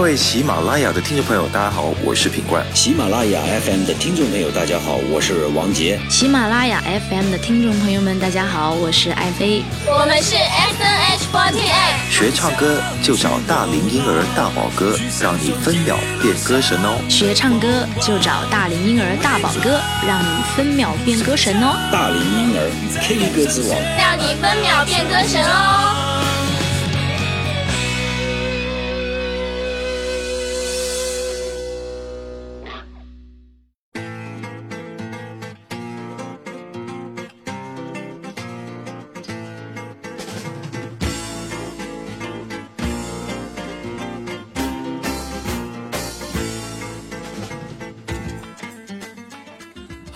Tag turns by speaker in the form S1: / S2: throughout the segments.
S1: 各位喜马拉雅的听众朋友，大家好，我是品冠。
S2: 喜马拉雅 FM 的听众朋友，大家好，我是王杰。
S3: 喜马拉雅 FM 的听众朋友们，大家好，我是爱妃。
S4: 我们是 S N H 48。
S1: 学唱歌就找大龄婴儿大宝哥，让你分秒变歌神哦。
S3: 学唱歌就找大龄婴儿大宝哥，让你分秒变歌神哦。
S2: 大龄婴儿 K 歌之王，
S4: 让你分秒变歌神哦。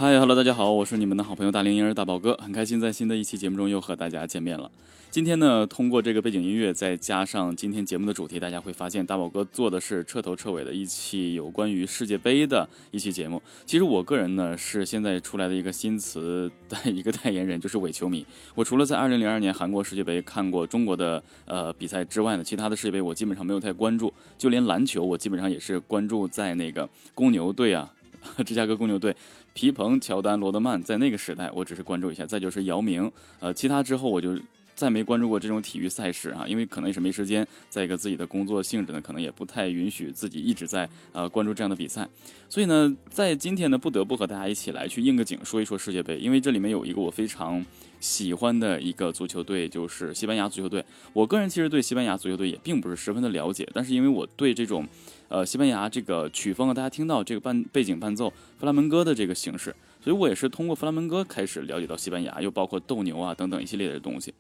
S5: 嗨，Hello，大家好，我是你们的好朋友大龄婴儿大宝哥，很开心在新的一期节目中又和大家见面了。今天呢，通过这个背景音乐，再加上今天节目的主题，大家会发现大宝哥做的是彻头彻尾的一期有关于世界杯的一期节目。其实我个人呢，是现在出来的一个新词的一个代言人，就是伪球迷。我除了在2002年韩国世界杯看过中国的呃比赛之外呢，其他的世界杯我基本上没有太关注，就连篮球我基本上也是关注在那个公牛队啊。芝加哥公牛队，皮蓬、乔丹、罗德曼，在那个时代，我只是关注一下。再就是姚明，呃，其他之后我就再没关注过这种体育赛事啊，因为可能也是没时间。再一个，自己的工作性质呢，可能也不太允许自己一直在呃关注这样的比赛。所以呢，在今天呢，不得不和大家一起来去应个景，说一说世界杯，因为这里面有一个我非常喜欢的一个足球队，就是西班牙足球队。我个人其实对西班牙足球队也并不是十分的了解，但是因为我对这种。呃，西班牙这个曲风啊，大家听到这个伴背景伴奏弗拉门戈的这个形式，所以我也是通过弗拉门戈开始了解到西班牙，又包括斗牛啊等等一系列的东西。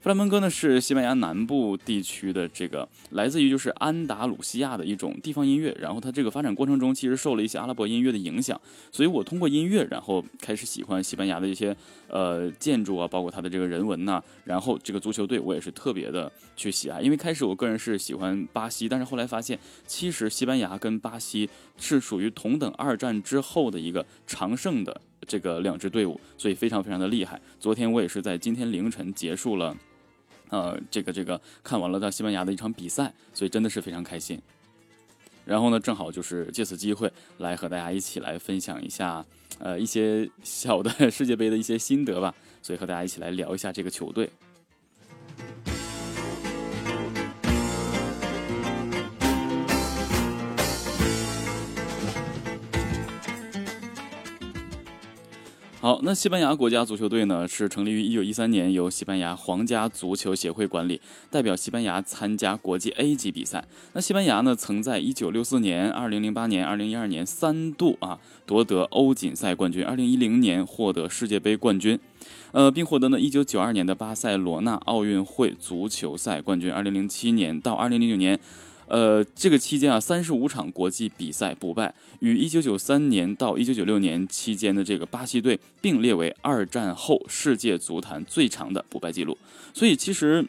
S5: 弗拉门戈呢是西班牙南部地区的这个来自于就是安达鲁西亚的一种地方音乐，然后它这个发展过程中其实受了一些阿拉伯音乐的影响，所以我通过音乐然后开始喜欢西班牙的一些呃建筑啊，包括它的这个人文呐，然后这个足球队我也是特别的去喜爱，因为开始我个人是喜欢巴西，但是后来发现其实西班牙跟巴西是属于同等二战之后的一个常胜的这个两支队伍，所以非常非常的厉害。昨天我也是在今天凌晨结束了。呃，这个这个看完了到西班牙的一场比赛，所以真的是非常开心。然后呢，正好就是借此机会来和大家一起来分享一下，呃，一些小的 世界杯的一些心得吧。所以和大家一起来聊一下这个球队。好，那西班牙国家足球队呢，是成立于一九一三年，由西班牙皇家足球协会管理，代表西班牙参加国际 A 级比赛。那西班牙呢，曾在一九六四年、二零零八年、二零一二年三度啊夺得欧锦赛冠军，二零一零年获得世界杯冠军，呃，并获得呢一九九二年的巴塞罗那奥运会足球赛冠军，二零零七年到二零零九年。呃，这个期间啊，三十五场国际比赛不败，与一九九三年到一九九六年期间的这个巴西队并列为二战后世界足坛最长的不败记录。所以，其实，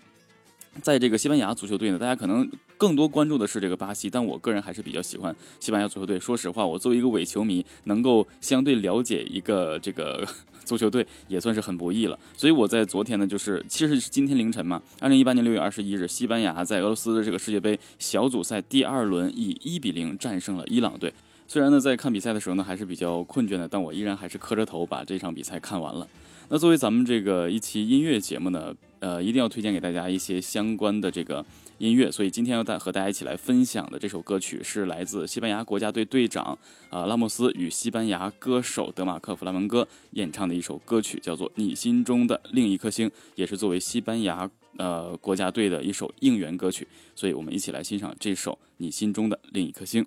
S5: 在这个西班牙足球队呢，大家可能更多关注的是这个巴西，但我个人还是比较喜欢西班牙足球队。说实话，我作为一个伪球迷，能够相对了解一个这个。足球队也算是很不易了，所以我在昨天呢，就是其实是今天凌晨嘛，二零一八年六月二十一日，西班牙在俄罗斯的这个世界杯小组赛第二轮以一比零战胜了伊朗队。虽然呢，在看比赛的时候呢，还是比较困倦的，但我依然还是磕着头把这场比赛看完了。那作为咱们这个一期音乐节目呢，呃，一定要推荐给大家一些相关的这个。音乐，所以今天要带和大家一起来分享的这首歌曲是来自西班牙国家队队长啊拉莫斯与西班牙歌手德马克弗拉门戈演唱的一首歌曲，叫做《你心中的另一颗星》，也是作为西班牙呃国家队的一首应援歌曲。所以我们一起来欣赏这首《你心中的另一颗星》。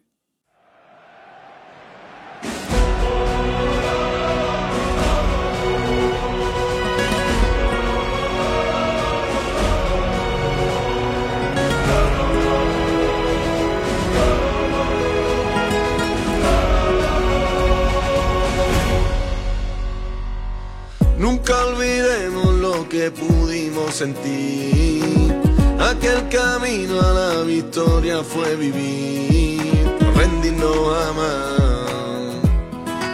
S6: Que pudimos sentir. Aquel camino a la victoria fue vivir, rendirnos a más.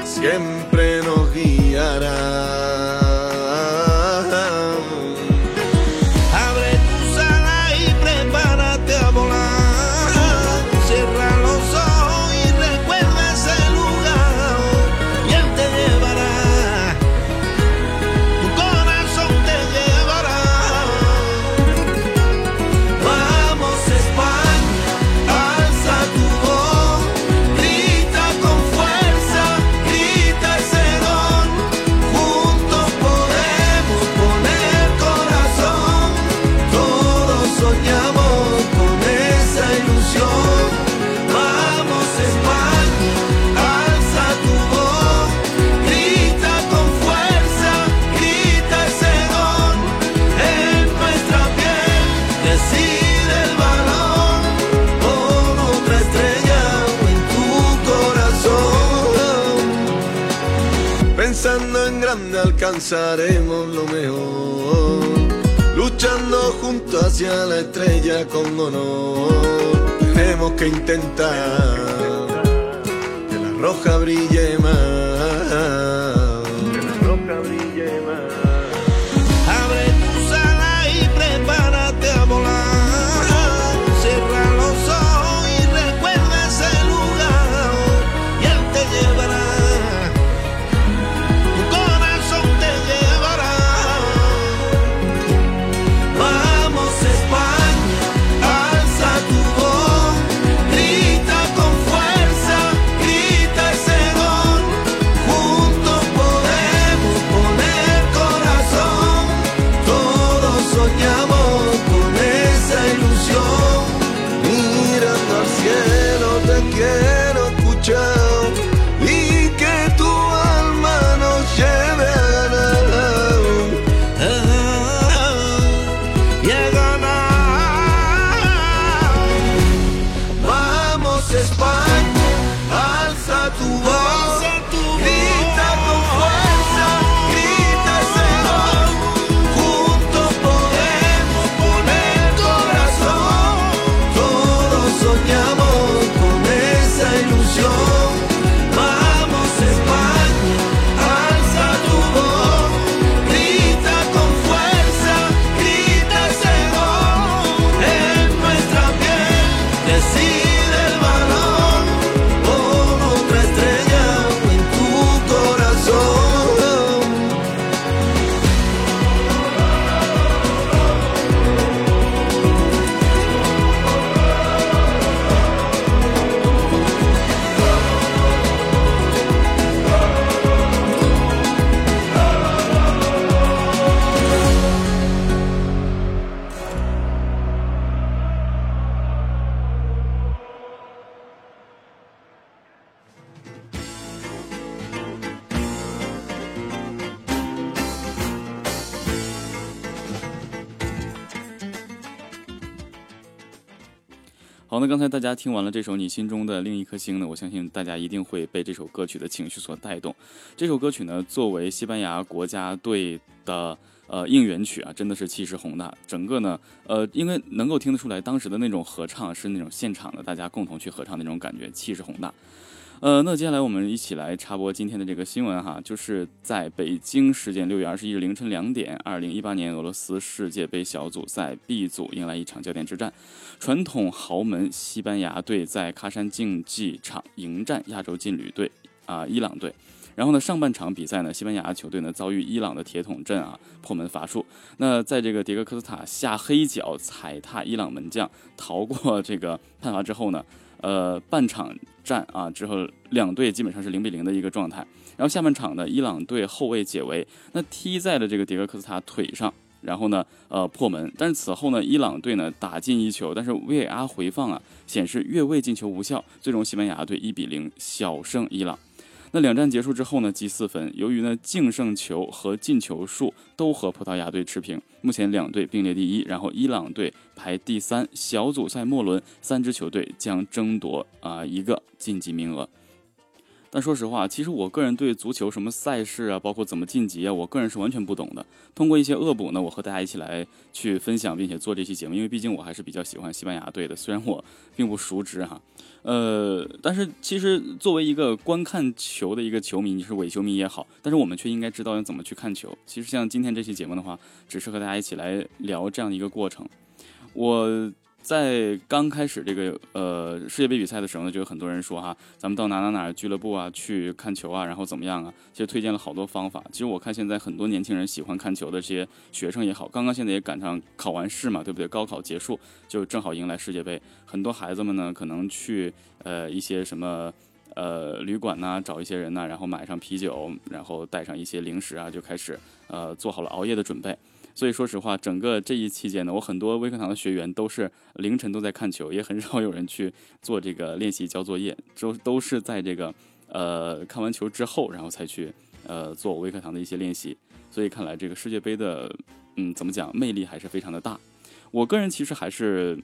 S6: Siempre nos guiará. Alcanzaremos lo mejor, luchando junto hacia la estrella con honor. Tenemos que intentar que la roja brille
S5: 那刚才大家听完了这首《你心中的另一颗星》呢，我相信大家一定会被这首歌曲的情绪所带动。这首歌曲呢，作为西班牙国家队的呃应援曲啊，真的是气势宏大。整个呢，呃，因为能够听得出来，当时的那种合唱是那种现场的，大家共同去合唱那种感觉，气势宏大。呃，那接下来我们一起来插播今天的这个新闻哈，就是在北京时间六月二十一日凌晨两点，二零一八年俄罗斯世界杯小组赛 B 组迎来一场焦点之战，传统豪门西班牙队在喀山竞技场迎战亚洲劲旅队啊、伊朗队。然后呢，上半场比赛呢，西班牙球队呢遭遇伊朗的铁桶阵啊破门乏术。那在这个迭戈科斯塔下黑脚踩踏伊朗门将，逃过这个判罚之后呢，呃，半场战啊之后，两队基本上是零比零的一个状态。然后下半场呢，伊朗队后卫解围，那踢在了这个迭戈科斯塔腿上，然后呢，呃，破门。但是此后呢，伊朗队呢打进一球，但是 VAR 回放啊显示越位进球无效，最终西班牙队一比零小胜伊朗。那两战结束之后呢，积四分。由于呢净胜球和进球数都和葡萄牙队持平，目前两队并列第一，然后伊朗队排第三。小组赛末轮，三支球队将争夺啊、一个晋级名额。但说实话，其实我个人对足球什么赛事啊，包括怎么晋级啊，我个人是完全不懂的。通过一些恶补呢，我和大家一起来去分享，并且做这期节目，因为毕竟我还是比较喜欢西班牙队的，虽然我并不熟知哈。呃，但是其实作为一个观看球的一个球迷，你是伪球迷也好，但是我们却应该知道要怎么去看球。其实像今天这期节目的话，只是和大家一起来聊这样的一个过程。我在刚开始这个呃世界杯比赛的时候呢，就有很多人说哈，咱们到哪哪哪俱乐部啊去看球啊，然后怎么样啊？其实推荐了好多方法。其实我看现在很多年轻人喜欢看球的这些学生也好，刚刚现在也赶上考完试嘛，对不对？高考结束就正好迎来世界杯，很多孩子们呢可能去呃一些什么。呃，旅馆呐、找一些人呐、然后买上啤酒，然后带上一些零食啊，就开始呃做好了熬夜的准备。所以说实话，整个这一期间呢，我很多微课堂的学员都是凌晨都在看球，也很少有人去做这个练习交作业，都都是在这个呃看完球之后，然后才去呃做微课堂的一些练习。所以看来这个世界杯的嗯怎么讲魅力还是非常的大。我个人其实还是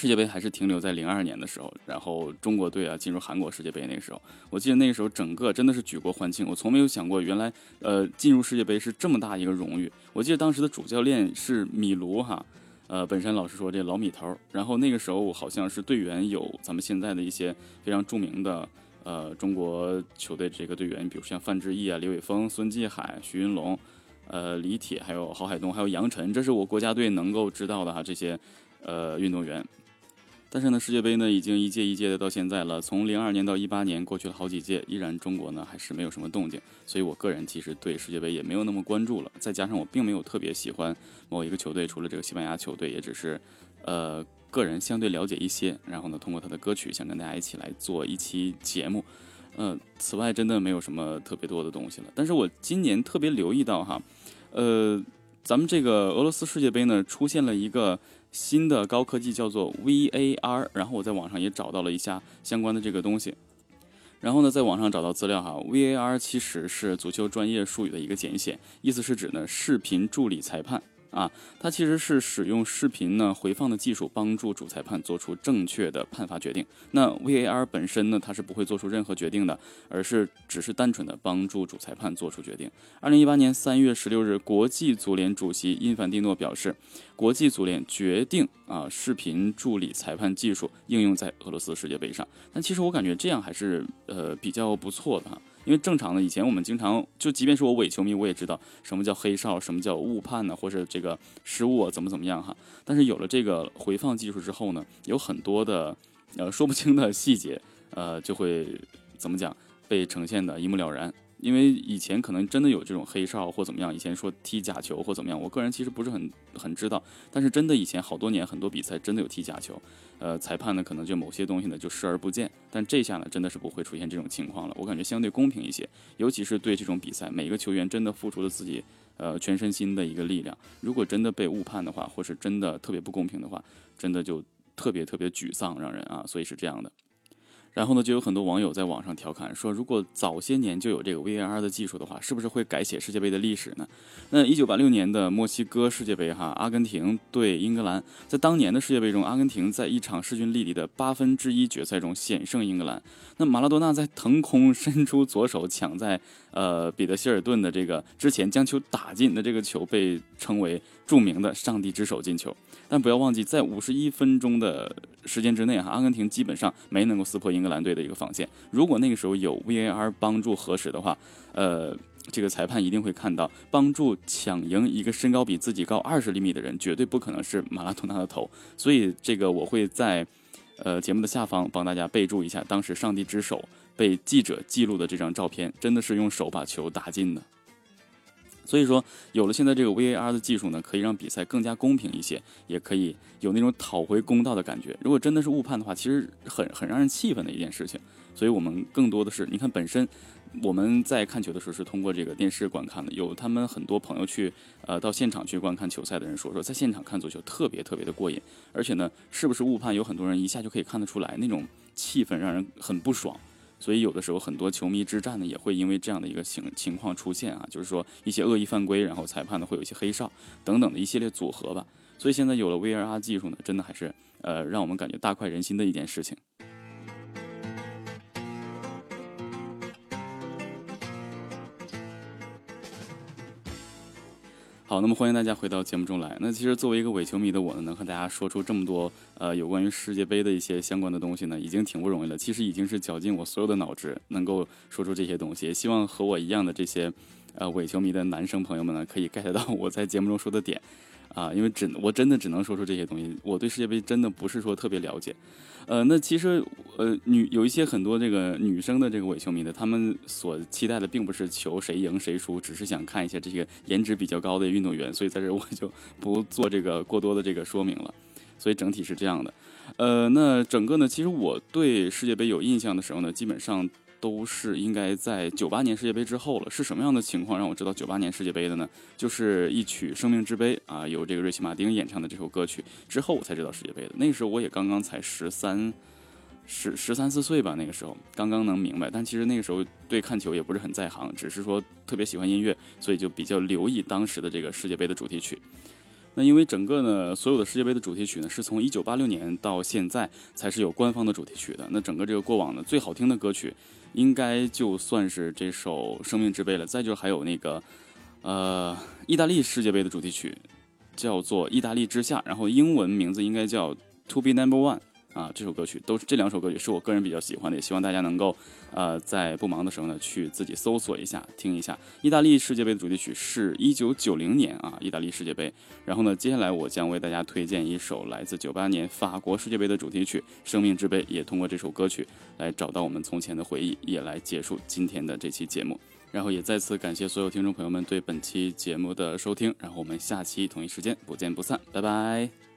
S5: 世界杯还是停留在零二年的时候，然后中国队啊进入韩国世界杯那个时候，我记得那个时候整个真的是举国欢庆，我从没有想过原来呃进入世界杯是这么大一个荣誉。我记得当时的主教练是米卢哈，呃本山老师说这老米头，然后那个时候好像是队员有咱们现在的一些非常著名的呃中国球队这个队员，比如像范志毅啊、李玮峰、孙继海、徐云龙。呃，李铁，还有郝海东，还有杨晨，这是我国家队能够知道的哈这些呃运动员。但是呢，世界杯呢已经一届一届的到现在了，从零二年到一八年过去了好几届，依然中国呢还是没有什么动静。所以我个人其实对世界杯也没有那么关注了。再加上我并没有特别喜欢某一个球队，除了这个西班牙球队，也只是呃个人相对了解一些。然后呢，通过他的歌曲想跟大家一起来做一期节目。嗯，此外真的没有什么特别多的东西了。但是我今年特别留意到哈，呃，咱们这个俄罗斯世界杯呢出现了一个。新的高科技叫做 VAR，然后我在网上也找到了一下相关的这个东西，然后呢，在网上找到资料哈，VAR 其实是足球专业术语的一个简写，意思是指呢视频助理裁判。啊，它其实是使用视频呢回放的技术，帮助主裁判做出正确的判罚决定。那 VAR 本身呢，它是不会做出任何决定的，而是只是单纯的帮助主裁判做出决定。二零一八年三月十六日，国际足联主席因凡蒂诺表示，国际足联决定啊，视频助理裁判技术应用在俄罗斯世界杯上。但其实我感觉这样还是呃比较不错的哈。因为正常的，以前我们经常就，即便是我伪球迷，我也知道什么叫黑哨，什么叫误判呢，或者这个失误啊怎么怎么样哈。但是有了这个回放技术之后呢，有很多的呃说不清的细节，呃就会怎么讲被呈现的一目了然。因为以前可能真的有这种黑哨或怎么样，以前说踢假球或怎么样，我个人其实不是很很知道。但是真的以前好多年很多比赛真的有踢假球，呃，裁判呢可能就某些东西呢就视而不见。但这下呢真的是不会出现这种情况了，我感觉相对公平一些。尤其是对这种比赛，每个球员真的付出了自己呃全身心的一个力量，如果真的被误判的话，或是真的特别不公平的话，真的就特别特别沮丧，让人啊，所以是这样的。然后呢，就有很多网友在网上调侃说，如果早些年就有这个 VAR 的技术的话，是不是会改写世界杯的历史呢？那一九八六年的墨西哥世界杯，哈，阿根廷对英格兰，在当年的世界杯中，阿根廷在一场势均力敌的八分之一决赛中险胜英格兰。那马拉多纳在腾空伸出左手抢在呃彼得希尔顿的这个之前将球打进的这个球，被称为著名的“上帝之手”进球。但不要忘记，在五十一分钟的时间之内，哈，阿根廷基本上没能够撕破英格兰队的一个防线。如果那个时候有 VAR 帮助核实的话，呃，这个裁判一定会看到，帮助抢赢一个身高比自己高二十厘米的人，绝对不可能是马拉多纳的头。所以这个我会在呃节目的下方帮大家备注一下，当时上帝之手被记者记录的这张照片，真的是用手把球打进的。所以说，有了现在这个 VAR 的技术呢，可以让比赛更加公平一些，也可以有那种讨回公道的感觉。如果真的是误判的话，其实很很让人气愤的一件事情。所以我们更多的是，你看本身我们在看球的时候是通过这个电视观看的，有他们很多朋友去呃到现场去观看球赛的人说说，在现场看足球特别特别的过瘾，而且呢，是不是误判，有很多人一下就可以看得出来，那种气氛让人很不爽。所以有的时候很多球迷之战呢，也会因为这样的一个情情况出现啊，就是说一些恶意犯规，然后裁判呢会有一些黑哨等等的一系列组合吧。所以现在有了 V R 技术呢，真的还是呃让我们感觉大快人心的一件事情。好，那么欢迎大家回到节目中来。那其实作为一个伪球迷的我呢，能和大家说出这么多呃有关于世界杯的一些相关的东西呢，已经挺不容易了。其实已经是绞尽我所有的脑汁，能够说出这些东西。也希望和我一样的这些呃伪球迷的男生朋友们呢，可以 get 到我在节目中说的点。啊，因为只我真的只能说出这些东西，我对世界杯真的不是说特别了解，呃，那其实呃女有一些很多这个女生的这个伪球迷的，他们所期待的并不是球谁赢谁输，只是想看一下这些颜值比较高的运动员，所以在这我就 不做这个过多的这个说明了，所以整体是这样的，呃，那整个呢，其实我对世界杯有印象的时候呢，基本上。都是应该在九八年世界杯之后了。是什么样的情况让我知道九八年世界杯的呢？就是一曲《生命之杯》啊，由这个瑞奇·马丁演唱的这首歌曲之后，我才知道世界杯的。那个时候我也刚刚才十三、十十三四岁吧，那个时候刚刚能明白。但其实那个时候对看球也不是很在行，只是说特别喜欢音乐，所以就比较留意当时的这个世界杯的主题曲。那因为整个呢，所有的世界杯的主题曲呢，是从一九八六年到现在才是有官方的主题曲的。那整个这个过往呢，最好听的歌曲，应该就算是这首《生命之杯》了。再就是还有那个，呃，意大利世界杯的主题曲，叫做《意大利之夏》，然后英文名字应该叫《To Be Number One》。啊，这首歌曲都是这两首歌曲是我个人比较喜欢的，也希望大家能够，呃，在不忙的时候呢，去自己搜索一下，听一下。意大利世界杯的主题曲是一九九零年啊，意大利世界杯。然后呢，接下来我将为大家推荐一首来自九八年法国世界杯的主题曲《生命之杯》，也通过这首歌曲来找到我们从前的回忆，也来结束今天的这期节目。然后也再次感谢所有听众朋友们对本期节目的收听，然后我们下期同一时间不见不散，拜拜。